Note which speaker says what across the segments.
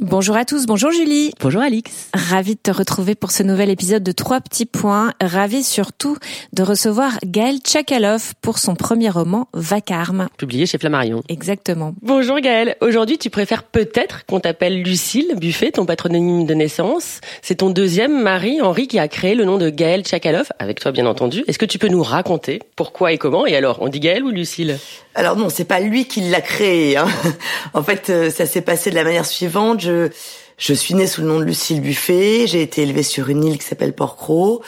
Speaker 1: Bonjour à tous, bonjour Julie.
Speaker 2: Bonjour Alix.
Speaker 1: Ravie de te retrouver pour ce nouvel épisode de Trois petits points. Ravie surtout de recevoir Gaël Tchakalov pour son premier roman Vacarme.
Speaker 2: Publié chez Flammarion.
Speaker 1: Exactement.
Speaker 2: Bonjour Gaël. Aujourd'hui, tu préfères peut-être qu'on t'appelle Lucille Buffet, ton patronyme de naissance. C'est ton deuxième mari, Henri, qui a créé le nom de Gaël Tchakalov, avec toi bien entendu. Est-ce que tu peux nous raconter pourquoi et comment? Et alors, on dit Gaël ou Lucille?
Speaker 3: Alors non, c'est pas lui qui l'a créé. Hein. En fait, euh, ça s'est passé de la manière suivante. Je, je suis née sous le nom de Lucille Buffet. J'ai été élevée sur une île qui s'appelle Port-Cros.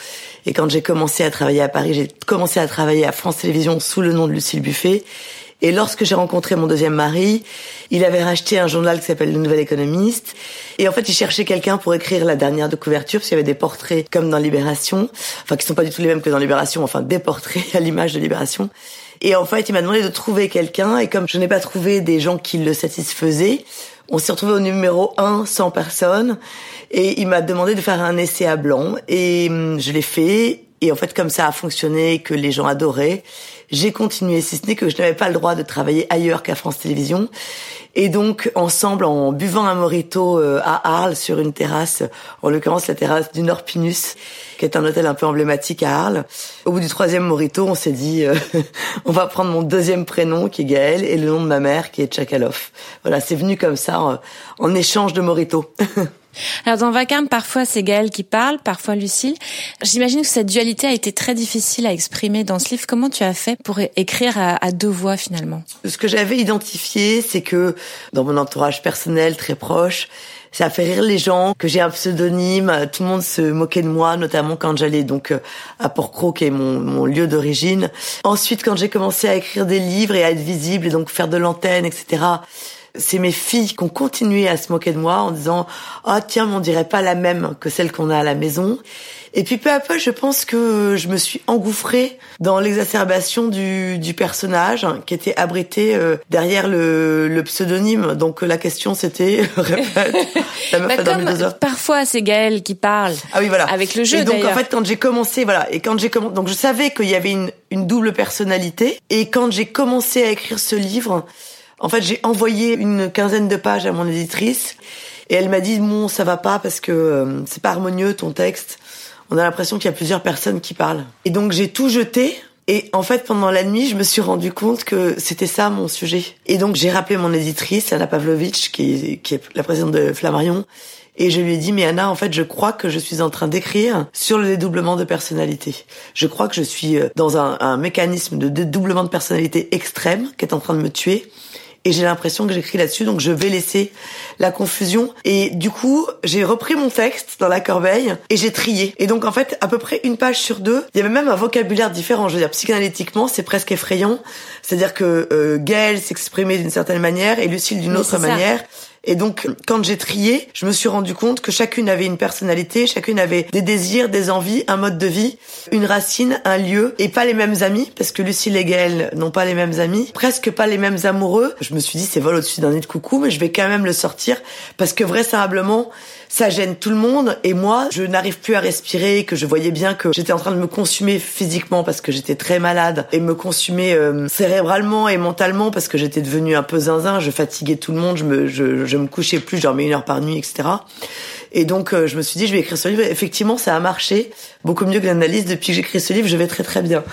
Speaker 3: Et quand j'ai commencé à travailler à Paris, j'ai commencé à travailler à France Télévisions sous le nom de Lucille Buffet. Et lorsque j'ai rencontré mon deuxième mari, il avait racheté un journal qui s'appelle Le Nouvel Économiste. Et en fait, il cherchait quelqu'un pour écrire la dernière de couverture, parce qu'il y avait des portraits comme dans Libération, enfin qui sont pas du tout les mêmes que dans Libération, enfin des portraits à l'image de Libération. Et en fait, il m'a demandé de trouver quelqu'un, et comme je n'ai pas trouvé des gens qui le satisfaisaient, on s'est retrouvé au numéro 1, 100 personnes, et il m'a demandé de faire un essai à blanc, et hum, je l'ai fait, et en fait, comme ça a fonctionné, que les gens adoraient, j'ai continué, si ce n'est que je n'avais pas le droit de travailler ailleurs qu'à France Télévisions. Et donc, ensemble, en buvant un morito euh, à Arles sur une terrasse, en l'occurrence la terrasse du Nord Pinus, qui est un hôtel un peu emblématique à Arles. Au bout du troisième morito, on s'est dit, euh, on va prendre mon deuxième prénom qui est Gaël et le nom de ma mère qui est Tchakalov. Voilà, c'est venu comme ça en, échange de morito.
Speaker 1: Alors dans Vacarme, parfois c'est Gaël qui parle, parfois Lucille. J'imagine que cette dualité a été très difficile à exprimer dans ce livre. Comment tu as fait pour écrire à, deux voix finalement
Speaker 3: Ce que j'avais identifié, c'est que dans mon entourage personnel très proche, ça fait rire les gens, que j'ai un pseudonyme, tout le monde se moquait de moi, notamment quand j'allais donc euh, à Port-Cros, qui est mon lieu d'origine. Ensuite, quand j'ai commencé à écrire des livres et à être visible et donc faire de l'antenne, etc., c'est mes filles qui ont continué à se moquer de moi en disant ah tiens mais on dirait pas la même que celle qu'on a à la maison et puis peu à peu je pense que je me suis engouffrée dans l'exacerbation du, du personnage hein, qui était abrité euh, derrière le, le pseudonyme. Donc la question c'était répète la meuf
Speaker 1: Bah, comme
Speaker 3: deux heures.
Speaker 1: Parfois c'est Gaël qui parle.
Speaker 3: ah oui voilà.
Speaker 1: Avec le jeu,
Speaker 3: et donc en fait quand j'ai commencé voilà et quand j'ai commencé donc je savais qu'il y avait une, une double personnalité. Et quand j'ai commencé à écrire ce livre en fait j'ai envoyé une quinzaine de pages à mon éditrice et elle m'a dit bon ça va pas parce que euh, c'est pas harmonieux ton texte on a l'impression qu'il y a plusieurs personnes qui parlent et donc j'ai tout jeté et en fait, pendant la nuit, je me suis rendu compte que c'était ça mon sujet. Et donc, j'ai rappelé mon éditrice, Anna Pavlovitch, qui est, la présidente de Flammarion, et je lui ai dit, mais Anna, en fait, je crois que je suis en train d'écrire sur le dédoublement de personnalité. Je crois que je suis euh, dans un mécanisme de dédoublement de personnalité extrême qui est en train de me tuer. Et j'ai l'impression que j'écris là-dessus, donc je vais laisser la confusion. Et du coup, j'ai repris mon texte dans la corbeille et j'ai trié. Et donc, en fait, à peu près une page sur deux, il y avait même un vocabulaire différent. Je veux dire, psychanalytiquement, c'est presque effrayant. C'est-à-dire que euh, Gaël s'exprimait d'une certaine manière et Lucille d'une autre
Speaker 1: ça.
Speaker 3: Et donc, quand j'ai trié, je me suis rendu compte que chacune avait une personnalité, chacune avait des désirs, des envies, un mode de vie, une racine, un lieu, et pas les mêmes amis, parce que Lucille et Gaël n'ont pas les mêmes amis, presque pas les mêmes amoureux. Je me suis dit, c'est vol au-dessus d'un nid de coucou, mais je vais quand même le sortir, parce que vraisemblablement, ça gêne tout le monde, et moi, je n'arrive plus à respirer, que je voyais bien que j'étais en train de me consumer physiquement, parce que j'étais très malade, et me consumer euh, cérébralement et mentalement, parce que j'étais devenue un peu zinzin, je fatiguais tout le monde, je je, je me couchais plus, je une heure par nuit, etc. Et donc, euh, je me suis dit, je vais écrire ce livre. Et effectivement, ça a marché beaucoup mieux que l'analyse. Depuis que j'écris ce livre, je vais très très bien.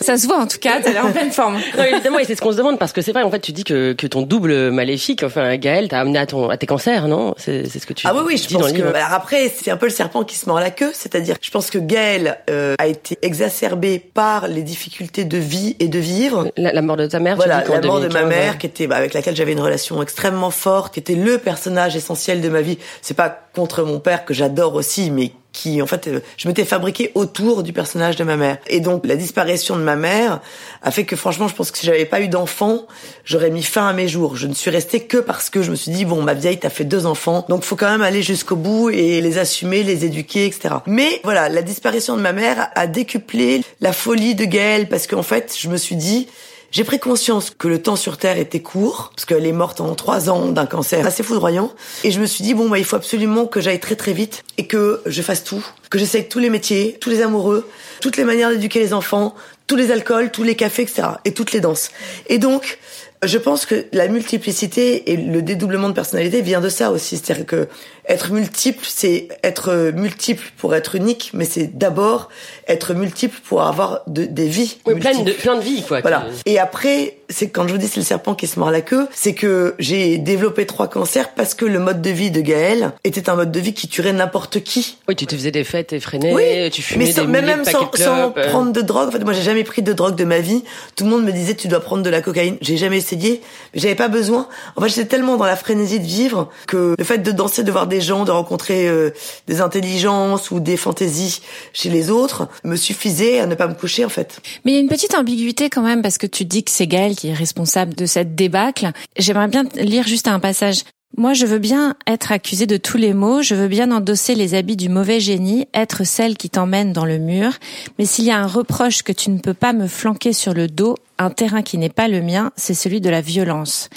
Speaker 1: Ça se voit en tout cas, t'as l'air en pleine forme.
Speaker 2: Non, évidemment, et c'est ce qu'on se demande parce que c'est vrai. En fait, tu dis que, que ton double maléfique, enfin Gaël, t'a amené à ton à tes cancers, non? C'est c'est ce que tu
Speaker 3: Ah oui, oui, je
Speaker 2: dis
Speaker 3: pense que... Alors après, c'est un peu le serpent qui se mord la queue. C'est-à-dire, je pense que Gaël euh, a été exacerbé par les difficultés de vie et de vivre.
Speaker 2: La, la mort de ta mère,
Speaker 3: Voilà,
Speaker 2: tu dis
Speaker 3: la mort de ma
Speaker 2: 2015,
Speaker 3: mère,
Speaker 2: ouais.
Speaker 3: qui était bah, avec laquelle j'avais une relation extrêmement forte, qui était le personnage essentiel de ma vie. C'est pas contre mon père que j'adore aussi, mais qui en fait euh, je m'étais fabriquée autour du personnage de ma mère. Et donc la disparition de ma mère a fait que franchement je pense que si j'avais pas eu d'enfant j'aurais mis fin à mes jours. Je ne suis restée que parce que je me suis dit bon ma vieille t'as fait deux enfants. Donc faut quand même aller jusqu'au bout et les assumer les éduquer etc mais voilà la disparition de ma mère a décuplé la folie de Gaëlle parce qu'en fait je me suis dit j'ai pris conscience que le temps sur Terre était court, parce qu'elle est morte en trois ans d'un cancer assez foudroyant. Et je me suis dit, bon, bah, il faut absolument que j'aille très très vite et que je fasse tout, que j'essaye tous les métiers, tous les amoureux, toutes les manières d'éduquer les enfants, tous les alcools, tous les cafés, etc. Et toutes les danses. Et donc, je pense que la multiplicité et le dédoublement de personnalité vient de ça aussi. C'est-à-dire que être multiple, c'est être multiple pour être unique, mais c'est d'abord être multiple pour avoir de, des vies.
Speaker 2: Oui, plein de, plein de vies, quoi.
Speaker 3: Voilà. Et après, c'est quand je vous dis c'est le serpent qui se mord la queue, c'est que j'ai développé trois cancers parce que le mode de vie de Gaël était un mode de vie qui tuerait n'importe qui.
Speaker 2: Oui, tu te faisais des fêtes effrénées, oui, tu fumais
Speaker 3: mais
Speaker 2: des
Speaker 3: même sans, sans
Speaker 2: euh.
Speaker 3: prendre de drogue. En fait, moi, j'ai jamais pris de drogue de ma vie. Tout le monde me disait tu dois prendre de la cocaïne. J'ai jamais essayé, mais j'avais pas besoin. En fait, j'étais tellement dans la frénésie de vivre que le fait de danser, de voir des gens, de rencontrer euh, des intelligences ou des fantaisies chez les autres me suffisait à ne pas me coucher en fait.
Speaker 1: Mais il y a une petite ambiguïté quand même parce que tu dis que c'est Gaël qui est responsable de cette débâcle. J'aimerais bien lire juste un passage. Moi, je veux bien être accusée de tous les maux, je veux bien endosser les habits du mauvais génie, être celle qui t'emmène dans le mur, mais s'il y a un reproche que tu ne peux pas me flanquer sur le dos, un terrain qui n'est pas le mien, c'est celui de la violence.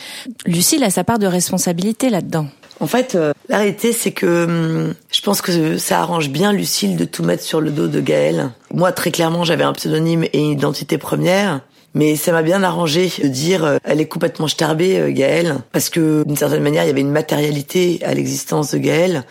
Speaker 1: Lucille a sa part de responsabilité là-dedans.
Speaker 3: En fait, euh, la réalité, c'est que hum, je pense que ça arrange bien Lucille de tout mettre sur le dos de Gaël. Moi, très clairement, j'avais un pseudonyme et une identité première. Mais ça m'a bien arrangé de dire euh, elle est complètement starbée euh, Gaëlle parce que d'une certaine manière il y avait une matérialité à l'existence de Gaëlle.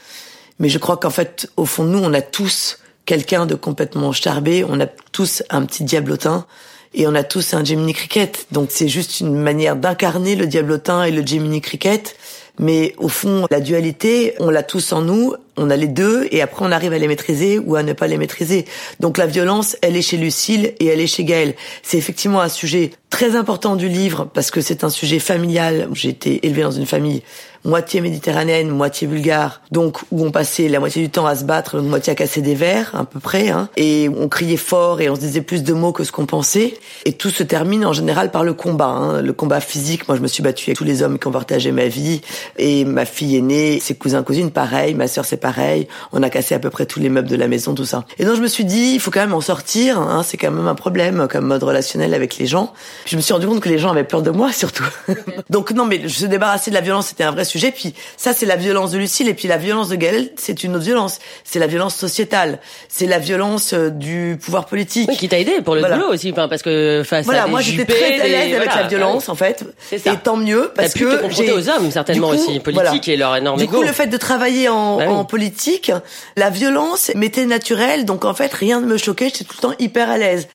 Speaker 3: Mais je crois qu'en fait au fond de nous on a tous quelqu'un de complètement starbé, on a tous un petit diablotin et on a tous un Gemini Cricket. Donc c'est juste une manière d'incarner le diablotin et le Gemini Cricket. Mais au fond, la dualité, on l'a tous en nous on a les deux et après on arrive à les maîtriser ou à ne pas les maîtriser. Donc la violence, elle est chez Lucille et elle est chez Gaël. C'est effectivement un sujet très important du livre parce que c'est un sujet familial. J'ai été élevée dans une famille moitié méditerranéenne, moitié bulgare, donc où on passait la moitié du temps à se battre, moitié à casser des verres, à peu près, hein, et on criait fort et on se disait plus de mots que ce qu'on pensait. Et tout se termine en général par le combat, hein, le combat physique. Moi, je me suis battue avec tous les hommes qui ont partagé ma vie, et ma fille aînée, ses cousins cousines, pareil, ma sœur c'est pareil. On a cassé à peu près tous les meubles de la maison, tout ça. Et donc je me suis dit, il faut quand même en sortir. Hein, c'est quand même un problème comme mode relationnel avec les gens. je me suis rendu compte que les gens avaient peur de moi surtout. donc non, mais se débarrasser de la violence, c'était un vrai sujet. Puis ça, c'est la violence de Lucille. Et puis la violence de Gaël, c'est une autre violence. C'est la violence sociétale. C'est la violence euh, du pouvoir politique.
Speaker 2: Oui, qui t'a aidé pour le boulot aussi, enfin, parce que face
Speaker 3: voilà,
Speaker 2: à
Speaker 3: moi j'étais très à l'aise avec la violence en fait. Et tant mieux parce que
Speaker 2: j'ai aux hommes certainement aussi politique et leur énorme
Speaker 3: Du coup, le fait de travailler en, bah en politique, la violence m'était naturelle, donc en fait rien ne me choquait, j'étais tout le temps hyper à l'aise.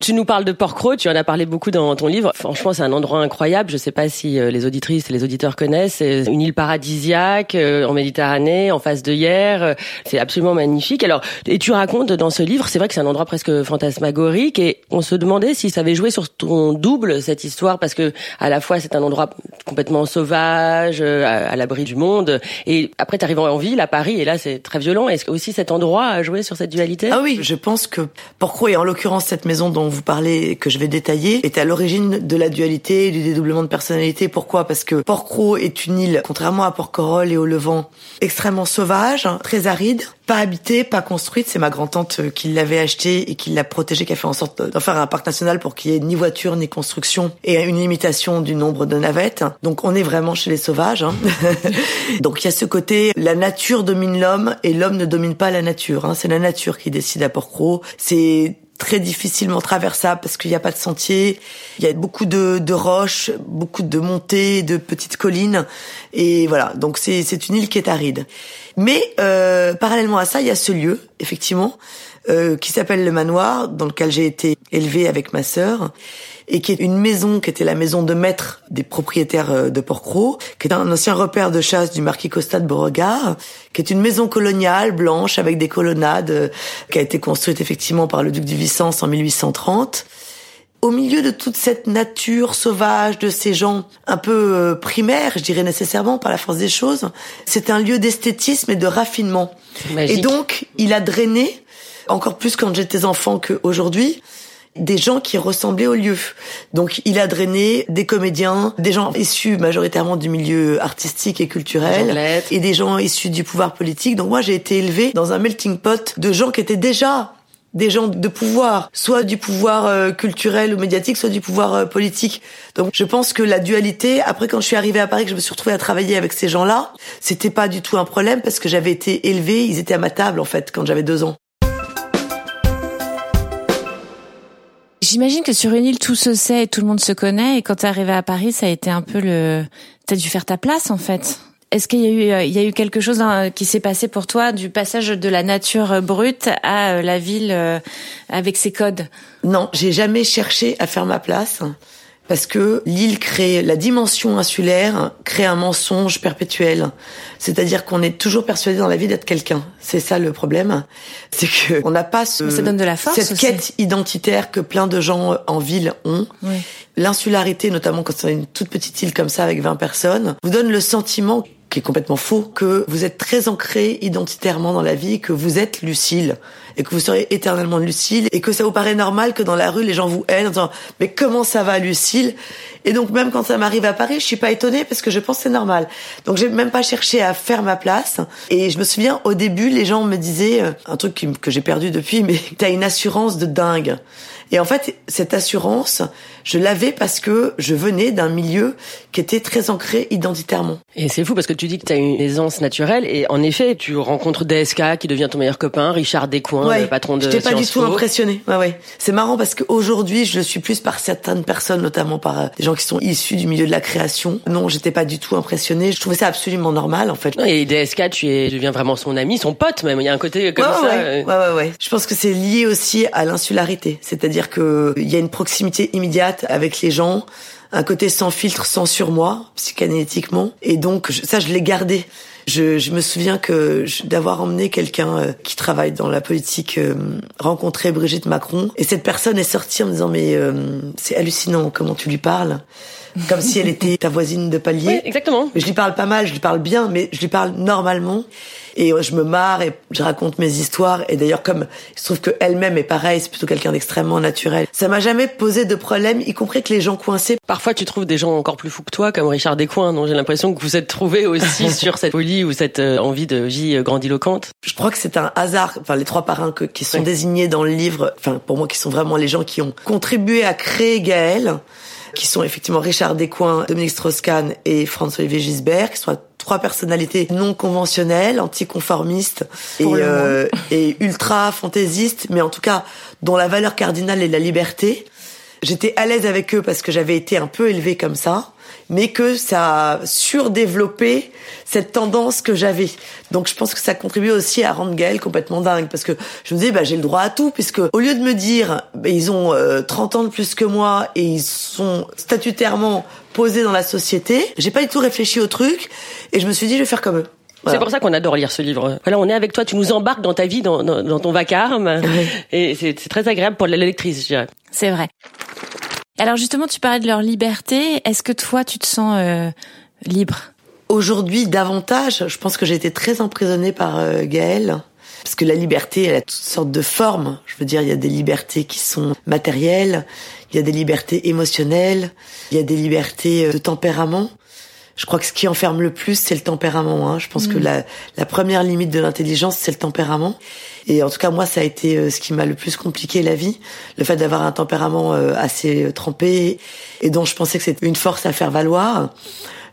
Speaker 2: Tu nous parles de Porquerolles, tu en as parlé beaucoup dans ton livre. Franchement, c'est un endroit incroyable. Je sais pas si euh, les auditrices et les auditeurs connaissent. C'est une île paradisiaque euh, en Méditerranée, en face de hier. C'est absolument magnifique. Alors, et tu racontes dans ce livre, c'est vrai que c'est un endroit presque fantasmagorique et on se demandait si ça avait joué sur ton double cette histoire parce que à la fois c'est un endroit complètement sauvage, euh, à, l'abri du monde et après tu arrives en ville à Paris et là c'est très violent. Est-ce que aussi cet endroit a joué sur cette dualité?
Speaker 3: Ah oui, je pense que Porquerolles et en l'occurrence cette maison dont vous parlez, que je vais détailler, est à l'origine de la dualité et du dédoublement de personnalité. Pourquoi? Parce que Port-Cros est une île, contrairement à Port-Corolle et au Levant, extrêmement sauvage, hein, très aride, pas habitée, pas construite. C'est ma grand-tante euh, qui l'avait acheté et qui l'a protégée, qui a fait en sorte d'en faire un parc national pour qu'il y ait ni voiture ni construction et une limitation du nombre de navettes. Donc on est vraiment chez les sauvages. Hein. Donc il y a ce côté, la nature domine l'homme et l'homme ne domine pas la nature. Hein. C'est la nature qui décide à Port-Cros. C'est très difficilement traversable parce qu'il n'y a pas de sentier. Il y a beaucoup de, de, roches, beaucoup de montées, de petites collines. Et voilà, donc c'est, une île qui est aride. Mais euh, parallèlement à ça, il y a ce lieu, effectivement, euh, qui s'appelle le manoir, dans lequel j'ai été élevée avec ma sœur et qui est une maison qui était la maison de maître des propriétaires euh, de Porquerolles, qui est un ancien repère de chasse du marquis Costa de Beauregard, qui est une maison coloniale blanche avec des colonnades, euh, qui a été construite effectivement par le duc du Vicence en 1830 au milieu de toute cette nature sauvage, de ces gens un peu euh, primaires, je dirais nécessairement par la force des choses, c'est un lieu d'esthétisme et de raffinement. Et donc, il a drainé, encore plus quand j'étais enfant qu'aujourd'hui, des gens qui ressemblaient au lieu. Donc il a drainé des comédiens, des gens issus majoritairement du milieu artistique et culturel, et des gens issus du pouvoir politique. Donc moi j'ai été élevée dans un melting pot de gens qui étaient déjà des gens de pouvoir, soit du pouvoir euh, culturel ou médiatique, soit du pouvoir euh, politique. Donc je pense que la dualité, après quand je suis arrivée à Paris, que je me suis retrouvée à travailler avec ces gens-là, c'était pas du tout un problème parce que j'avais été élevée, ils étaient à ma table en fait quand j'avais deux ans.
Speaker 1: J'imagine que sur une île, tout se sait et tout le monde se connaît. Et quand tu es arrivé à Paris, ça a été un peu le... T'as dû faire ta place, en fait. Est-ce qu'il y a eu, euh, il y a eu quelque chose qui s'est passé pour toi du passage de la nature brute à euh, la ville euh, avec ses codes?
Speaker 3: Non, j'ai jamais cherché à faire ma place parce que l'île crée la dimension insulaire crée un mensonge perpétuel. C'est-à-dire qu'on est toujours persuadé dans la vie d'être quelqu'un. C'est ça le problème, c'est que on n'a pas ce,
Speaker 1: ça donne de la force
Speaker 3: cette quête identitaire que plein de gens en ville ont. L'insularité, notamment quand c'est une toute petite île comme ça avec 20 personnes, vous donne le sentiment qui est complètement faux, que vous êtes très ancré identitairement dans la vie, que vous êtes Lucille, et que vous serez éternellement Lucille, et que ça vous paraît normal que dans la rue, les gens vous hainent en disant « Mais comment ça va, Lucille ?» Et donc, même quand ça m'arrive à Paris, je suis pas étonnée parce que je pense que c'est normal. Donc, j'ai même pas cherché à faire ma place. Et je me souviens, au début, les gens me disaient, euh, un truc que j'ai perdu depuis, mais t'as une assurance de dingue. Et en fait, cette assurance, je l'avais parce que je venais d'un milieu qui était très ancré identitairement.
Speaker 2: Et c'est fou parce que tu dis que tu as une aisance naturelle et en effet, tu rencontres DSK qui devient ton meilleur copain, Richard Descoings, le patron de
Speaker 3: J'étais pas du tout impressionné. Ouais, ouais. C'est marrant parce qu'aujourd'hui, je le suis plus par certaines personnes, notamment par euh, des gens qui sont issus du milieu de la création. Non, j'étais pas du tout impressionné. Je trouvais ça absolument normal, en fait.
Speaker 2: Et DSK, tu es, deviens vraiment son ami, son pote même. Il y a un côté comme ça.
Speaker 3: Ouais, ouais, ouais, ouais. Je pense que c'est lié aussi à l'insularité. C'est-à-dire que il y a une proximité immédiate avec les gens, un côté sans filtre, sans surmoi, psychanalytiquement. Et donc, ça, je l'ai gardé. Je, je, me souviens que d'avoir emmené quelqu'un euh, qui travaille dans la politique euh, rencontrer Brigitte Macron et cette personne est sortie en me disant mais euh, c'est hallucinant comment tu lui parles comme si elle était ta voisine de palier.
Speaker 2: Oui, exactement.
Speaker 3: Mais je lui parle pas mal, je lui parle bien, mais je lui parle normalement et je me marre et je raconte mes histoires. Et d'ailleurs, comme il se trouve que elle-même est pareil, c'est plutôt quelqu'un d'extrêmement naturel. Ça m'a jamais posé de problème, y compris que les gens coincés.
Speaker 2: Parfois, tu trouves des gens encore plus fous que toi, comme Richard Descoings, dont j'ai l'impression que vous êtes trouvé aussi sur cette folie ou cette euh, envie de vie euh, grandiloquente.
Speaker 3: Je crois que c'est un hasard. Enfin, les trois parrains que, qui sont désignés dans le livre, enfin, pour moi, qui sont vraiment les gens qui ont contribué à créer Gaël qui sont effectivement Richard Descoings, Dominique Strauss-Kahn et François-Olivier Gisbert, qui sont trois personnalités non conventionnelles, anticonformistes et, euh, et ultra fantaisistes, mais en tout cas dont la valeur cardinale est la liberté. J'étais à l'aise avec eux parce que j'avais été un peu élevée comme ça mais que ça a surdéveloppé cette tendance que j'avais. Donc je pense que ça contribue aussi à rendre Gaël complètement dingue parce que je me disais bah j'ai le droit à tout puisque au lieu de me dire bah, ils ont 30 euh, ans de plus que moi et ils sont statutairement posés dans la société, j'ai pas du tout réfléchi au truc et je me suis dit je vais faire comme eux.
Speaker 2: C'est pour ça qu'on adore lire ce livre. Voilà, on est avec toi, tu nous embarques dans ta vie, dans, dans, ton vacarme, et c'est très agréable pour la lectrice, je dirais.
Speaker 1: C'est vrai. Alors justement, tu parlais de leur liberté. Est-ce que toi, tu te sens euh, libre?
Speaker 3: Aujourd'hui, davantage. Je pense que j'ai été très emprisonnée par euh, Gaël. Parce que la liberté, elle a toutes sortes de formes. Je veux dire, il y a des libertés qui sont matérielles, il y a des libertés émotionnelles, il y a des libertés euh, de tempérament. Je crois que ce qui enferme le plus, c'est le tempérament. Hein. Je pense que mm. la, la première limite de l'intelligence, c'est le tempérament. Et en tout cas, moi, ça a été euh, ce qui m'a le plus compliqué la vie, le fait d'avoir un tempérament euh, assez euh, trempé et dont je pensais que c'était une force à faire valoir.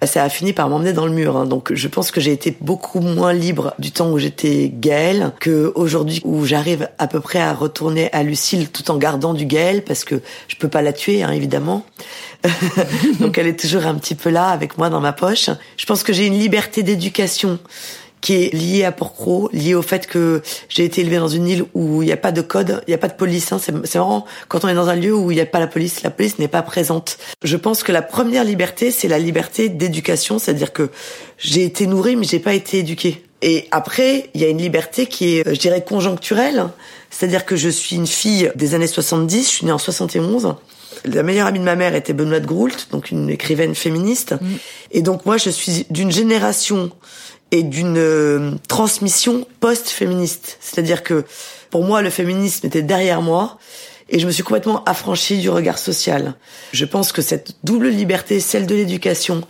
Speaker 3: Ça a fini par m'emmener dans le mur. Hein. Donc, je pense que j'ai été beaucoup moins libre du temps où j'étais Gaëlle que aujourd'hui où j'arrive à peu près à retourner à Lucille tout en gardant du Gaël parce que je peux pas la tuer, hein, évidemment. Donc, elle est toujours un petit peu là avec moi dans ma poche. Je pense que j'ai une liberté d'éducation qui est lié à Porcro, lié au fait que j'ai été élevée dans une île où il n'y a pas de code, il n'y a pas de police. Hein. C'est marrant, quand on est dans un lieu où il n'y a pas la police, la police n'est pas présente. Je pense que la première liberté, c'est la liberté d'éducation, c'est-à-dire que j'ai été nourrie, mais j'ai pas été éduquée. Et après, il y a une liberté qui est, je dirais, conjoncturelle. C'est-à-dire que je suis une fille des années 70, je suis née en 71. La meilleure amie de ma mère était Benoît de Groult, donc une écrivaine féministe. Mm. Et donc moi, je suis d'une génération et d'une euh, transmission post-féministe. C'est-à-dire que pour moi, le féminisme était derrière moi et je me suis complètement affranchie du regard social. Je pense que cette double liberté, celle de l'éducation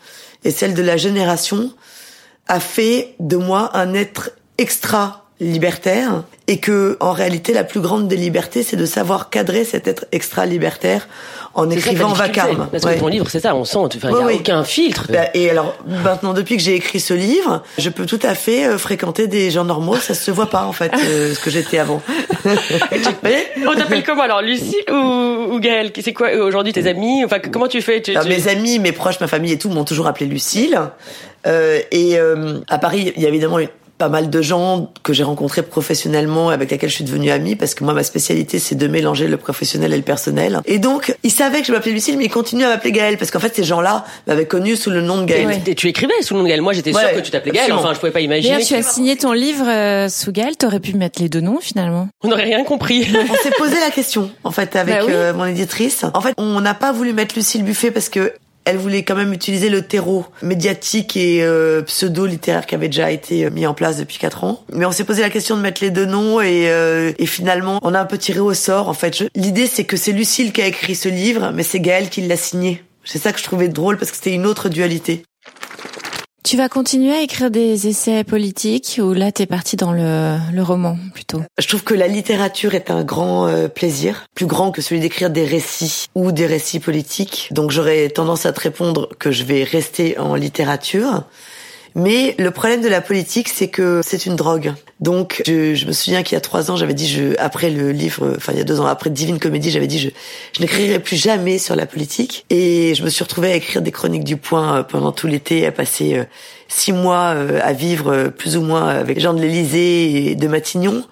Speaker 3: et celle de la génération, a fait de moi un être extra libertaire et que en réalité la plus grande des libertés c'est de savoir cadrer cet être extra libertaire en écrivant vacarme.
Speaker 2: Parce que ton livre c'est ça, on sent, il n'y a aucun filtre.
Speaker 3: Bah, et alors maintenant depuis que j'ai écrit ce livre, je peux tout à fait euh, fréquenter des gens normaux, ça se voit pas en fait euh, ce que j'étais avant.
Speaker 2: on t'appelle comment alors Lucie ou, ou Gaëlle? C'est quoi euh, aujourd'hui tes amis? Enfin comment tu fais?
Speaker 3: Mes amis, mes proches, ma famille et tout m'ont toujours appelé Lucille. Euh, et à Paris, il y a évidemment une pas mal de gens que j'ai rencontrés professionnellement avec lesquels je suis devenue amie parce que moi ma spécialité c'est de mélanger le professionnel et le personnel. Et donc ils savaient que je m'appelais Lucille mais ils continuaient à m'appeler Gaëlle parce qu'en fait ces gens-là m'avaient connue sous le nom de Gaëlle.
Speaker 2: Et tu écrivais sous le nom de Gaëlle. Moi j'étais sûre que tu t'appelais Gaëlle. Enfin je pouvais pas imaginer.
Speaker 1: tu as signé ton livre euh, sous Gaëlle. T'aurais pu mettre les deux noms finalement.
Speaker 2: On n'aurait rien compris.
Speaker 3: on s'est posé la question en fait avec bah euh, mon éditrice. En fait on n'a pas voulu mettre Lucille Buffet parce que elle voulait quand même utiliser le terreau médiatique et euh, pseudo-littéraire qui avait déjà été euh, mis en place depuis quatre ans. Mais on s'est posé la question de mettre les deux noms et, euh, et finalement, on a un peu tiré au sort. En fait, l'idée c'est que c'est Lucille qui a écrit ce livre, mais c'est Gaël qui l'a signé. C'est ça que je trouvais drôle parce que c'était une autre dualité.
Speaker 1: Tu vas continuer à écrire des essais politiques ou là t'es parti dans le, le, roman plutôt?
Speaker 3: Je trouve que la littérature est un grand euh, plaisir, plus grand que celui d'écrire des récits ou des récits politiques. Donc j'aurais tendance à te répondre que je vais rester en littérature. Mais le problème de la politique, c'est que c'est une drogue. Donc, je, je me souviens qu'il y a trois ans, j'avais dit, je, après le livre, enfin il y a deux ans après Divine Comédie, j'avais dit, je, je n'écrirai plus jamais sur la politique. Et je me suis retrouvée à écrire des chroniques du Point euh, pendant tout l'été, à passer euh, six mois euh, à vivre plus ou moins avec gens de l'Élysée et de Matignon.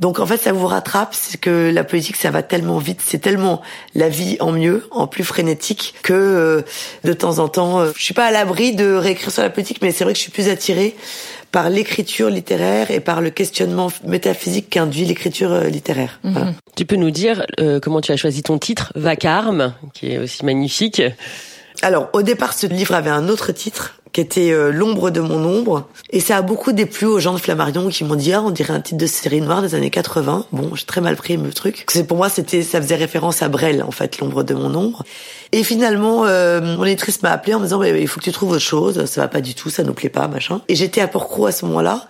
Speaker 3: Donc en fait, ça vous rattrape, c'est que la politique, ça va tellement vite, c'est tellement la vie en mieux, en plus frénétique, que de temps en temps, je suis pas à l'abri de réécrire sur la politique, mais c'est vrai que je suis plus attirée par l'écriture littéraire et par le questionnement métaphysique qu'induit l'écriture euh, littéraire.
Speaker 2: Mhm. Tu peux nous dire comment tu as choisi ton titre, Vacarme, qui est aussi magnifique?
Speaker 3: Alors, au départ, ce livre avait un autre titre qui était euh, L'ombre de mon ombre. Et ça a beaucoup déplu aux gens de Flammarion qui m'ont dit, ah, on dirait un titre de série noire des années 80. Bon, j'ai très mal pris le truc. C'est pour moi, c'était, ça faisait référence à Brel, en fait, L'ombre de mon ombre. Et finalement, euh, mon éditrice m'a appelé en me disant, bah, il faut que tu trouves autre chose. Ça va pas du tout, ça nous plaît pas, machin. Et j'étais à Port-Cros à ce moment-là.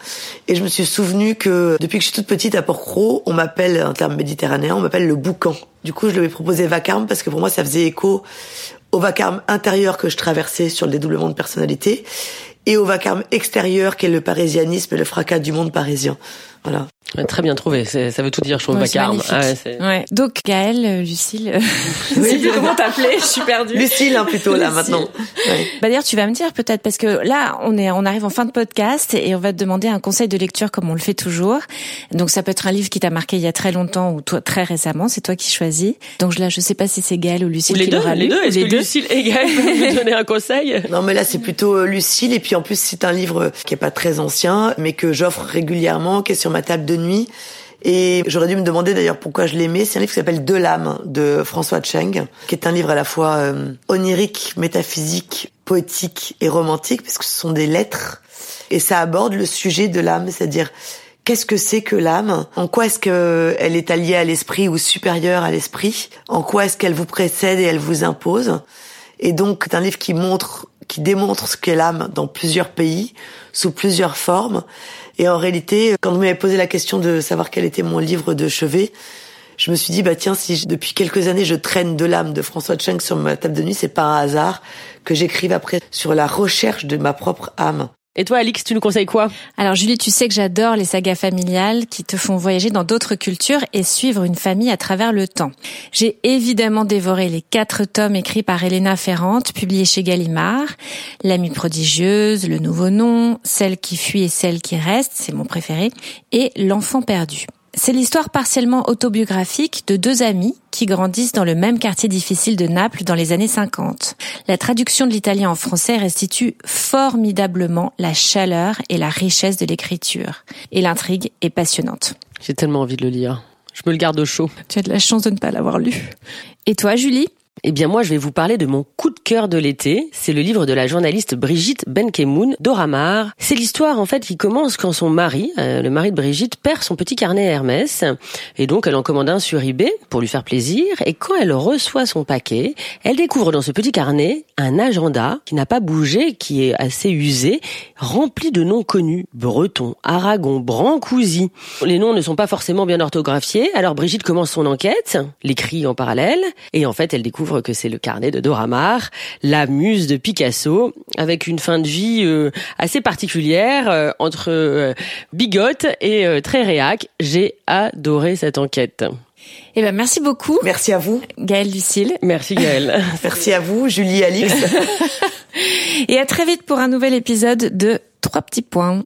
Speaker 3: Et je me suis souvenu que depuis que je suis toute petite à Port-Cros, on m'appelle, un terme méditerranéen, on m'appelle le boucan. Du coup, je lui ai proposé vacarme parce que pour moi, ça faisait écho au vacarme intérieur que je traversais sur le dédoublement de personnalité et au vacarme extérieur qui est le parisianisme et le fracas du monde parisien. Voilà.
Speaker 2: Très bien trouvé, ça veut tout dire, je trouve, vacarme.
Speaker 1: Ah ouais, Donc Gaëlle, euh, Lucille, euh, oui. comment t'appeler Je suis perdue.
Speaker 3: Lucille, hein, plutôt là maintenant.
Speaker 1: Ouais. Bah d'ailleurs, tu vas me dire peut-être parce que là, on est, on arrive en fin de podcast et on va te demander un conseil de lecture comme on le fait toujours. Donc ça peut être un livre qui t'a marqué il y a très longtemps ou toi très récemment, c'est toi qui choisis. Donc là, je sais pas si c'est Gaëlle ou Lucille
Speaker 2: ou les
Speaker 1: qui
Speaker 2: deux,
Speaker 1: l'aura
Speaker 2: les
Speaker 1: lu.
Speaker 2: deux. Est-ce que Lucille et Gaëlle peuvent me donner un conseil?
Speaker 3: Non, mais là c'est plutôt euh, Lucille et puis en plus c'est un livre qui est pas très ancien, mais que j'offre régulièrement, qui est sur ma table de nuit. Et j'aurais dû me demander d'ailleurs pourquoi je l'aimais. C'est un livre qui s'appelle De l'âme de François Cheng, qui est un livre à la fois euh, onirique, métaphysique, poétique et romantique, parce que ce sont des lettres. Et ça aborde le sujet de l'âme, c'est-à-dire qu'est-ce que c'est que l'âme? En quoi est-ce qu'elle est alliée à l'esprit ou supérieure à l'esprit? En quoi est-ce qu'elle vous précède et elle vous impose? Et donc, c'est un livre qui montre, qui démontre ce qu'est l'âme dans plusieurs pays, sous plusieurs formes, et en réalité, quand vous m'avez posé la question de savoir quel était mon livre de chevet, je me suis dit bah tiens si depuis quelques années je traîne de l'âme de François Cheng sur ma table de nuit, c'est pas un hasard que j'écrive après sur la recherche de ma propre âme.
Speaker 2: Et toi, Alix, tu nous conseilles quoi?
Speaker 1: Alors, Julie, tu sais que j'adore les sagas familiales qui te font voyager dans d'autres cultures et suivre une famille à travers le temps. J'ai évidemment dévoré les quatre tomes écrits par Elena Ferrante, publiés chez Gallimard. L'amie prodigieuse, Le nouveau nom, Celle qui fuit et Celle qui reste, c'est mon préféré, et L'enfant perdu. C'est l'histoire partiellement autobiographique de deux amis qui grandissent dans le même quartier difficile de Naples dans les années 50. La traduction de l'italien en français restitue formidablement la chaleur et la richesse de l'écriture. Et l'intrigue est passionnante.
Speaker 2: J'ai tellement envie de le lire. Je me le garde au chaud.
Speaker 1: Tu as de la chance de ne pas l'avoir lu. Et toi, Julie?
Speaker 2: Eh bien moi je vais vous parler de mon coup de cœur de l'été. C'est le livre de la journaliste Brigitte Benkemoun d'Oramar. C'est l'histoire en fait qui commence quand son mari, euh, le mari de Brigitte, perd son petit carnet Hermès. Et donc elle en commande un sur eBay pour lui faire plaisir. Et quand elle reçoit son paquet, elle découvre dans ce petit carnet un agenda qui n'a pas bougé, qui est assez usé, rempli de noms connus. Breton, Aragon, Brancusi. Les noms ne sont pas forcément bien orthographiés. Alors Brigitte commence son enquête, l'écrit en parallèle. Et en fait elle découvre que c'est le carnet de Dora Maar, la muse de Picasso, avec une fin de vie euh, assez particulière euh, entre euh, bigote et très réac. J'ai adoré cette enquête.
Speaker 1: Eh ben merci beaucoup.
Speaker 3: Merci à vous.
Speaker 1: Gaëlle Lucille.
Speaker 2: Merci Gaëlle.
Speaker 3: merci à vous, Julie Alix.
Speaker 1: et à très vite pour un nouvel épisode de Trois petits points.